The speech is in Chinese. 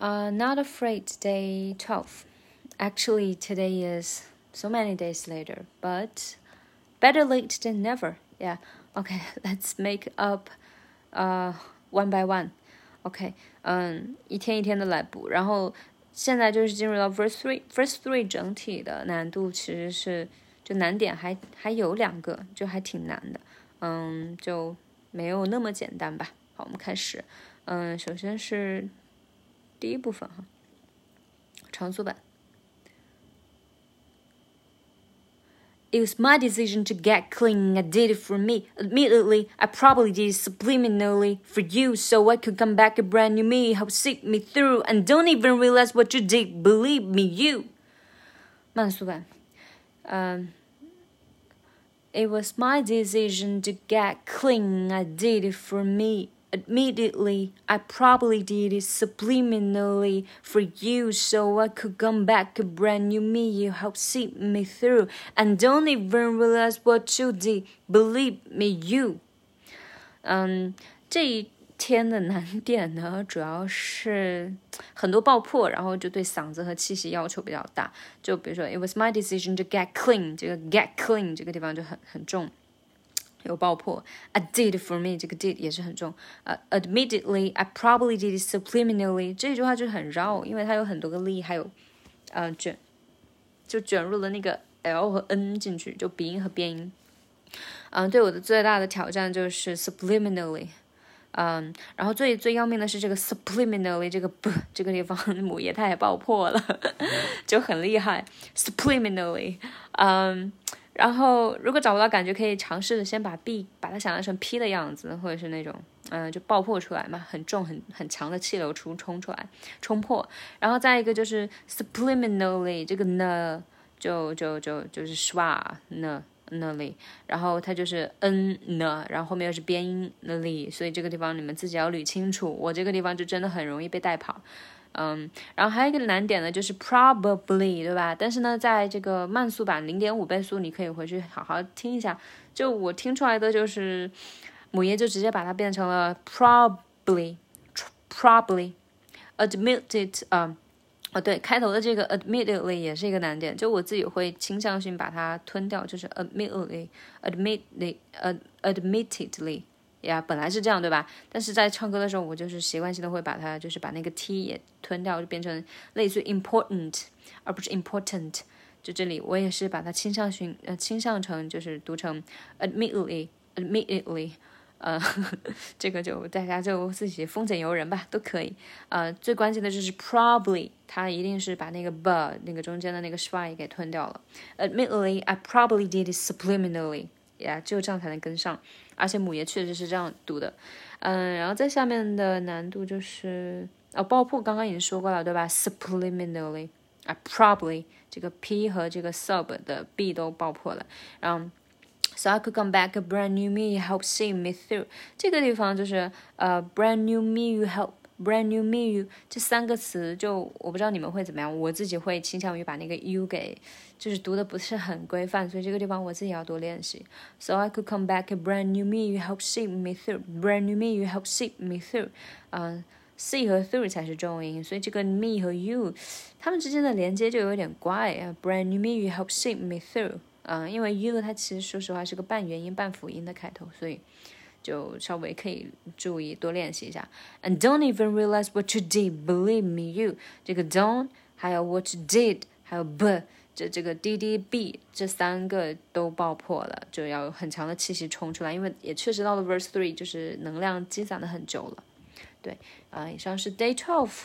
Uh, not afraid, day 12. Actually, today is so many days later, but better late than never. Yeah. Okay, let's make up uh, one by one. OK，嗯，一天一天的来补。然后现在就是进入到 verse three，verse three 整体的难度其实是就难点还还有两个，就还挺难的。嗯，就没有那么简单吧。好，我们开始。嗯，首先是。 第一部分哈，长速版。It was my decision to get clean. I did it for me. Admittedly, I probably did it subliminally for you so I could come back a brand new me, help see me through, and don't even realize what you did. Believe me, you. 慢速版，嗯、um,，It was my decision to get clean. I did it for me. Admittedly, I probably did it subliminally for you so I could come back a brand new me. You helped see me through and don't even realize what you did. Believe me, you. 嗯，这一天的难点呢，主要是很多爆破，然后就对嗓子和气息要求比较大。就比如说，It was my decision to get clean，这个 get clean 这个地方就很很重。 有爆破，I did for me 这个 did 也是很重。呃、，admittedly，I probably did subliminally 这句话就很绕，因为它有很多个力，还有呃卷，就卷入了那个 l 和 n 进去，就鼻音和边音。嗯，对我的最大的挑战就是 subliminally。嗯，然后最最要命的是这个 subliminally 这个 b 这个地方母爷它也爆破了，就很厉害。subliminally，嗯。然后，如果找不到感觉，可以尝试着先把 b 把它想象成 p 的样子，或者是那种，嗯，就爆破出来嘛，很重、很很强的气流出冲出来，冲破。然后再一个就是 subliminally，这个呢，就就就就是 schwa 呢那里，然后它就是 n 呢，然后后面又是边音那里，所以这个地方你们自己要捋清楚。我这个地方就真的很容易被带跑。嗯，然后还有一个难点呢，就是 probably，对吧？但是呢，在这个慢速版零点五倍速，你可以回去好好听一下。就我听出来的就是，母爷就直接把它变成了 probably，probably，admitted，啊，哦对，开头的这个 admittedly 也是一个难点，就我自己会倾向性把它吞掉，就是 admittedly，admittedly，admittedly。呀，本来是这样对吧？但是在唱歌的时候，我就是习惯性的会把它，就是把那个 t 也吞掉，就变成类似于 important，而不是 important。就这里，我也是把它倾向性呃倾向成就是读成 admittedly，admittedly，呃，这个就大家就自己丰俭由人吧，都可以。呃，最关键的就是 probably，它一定是把那个 b 那个中间的那个 shy 给吞掉了。Admittedly，I probably did it subliminally。呀，只有这样才能跟上。而且母爷确实是这样读的，嗯，然后在下面的难度就是哦，爆破刚刚已经说过了，对吧？Subliminally 啊，probably 这个 p 和这个 sub 的 b 都爆破了，然后 so I could come back a brand new me help see me through 这个地方就是呃 brand new me you help。Brand new me，这三个词就我不知道你们会怎么样，我自己会倾向于把那个 u 给就是读的不是很规范，所以这个地方我自己要多练习。So I could come back a brand new me, you help see me through. Brand new me, you help see me through. 嗯，see 和 through 才是重音，所以这个 me 和 you 它们之间的连接就有点怪啊。Brand new me, you help see me through. 嗯，因为 you 它其实说实话是个半元音半辅音的开头，所以。就稍微可以注意多练习一下。And don't even realize what you did, believe me, you 这个 don't 还有 what you did 还有 b 这这个 d d b 这三个都爆破了，就要有很强的气息冲出来，因为也确实到了 verse three 就是能量积攒的很久了。对，啊、以上是 day twelve。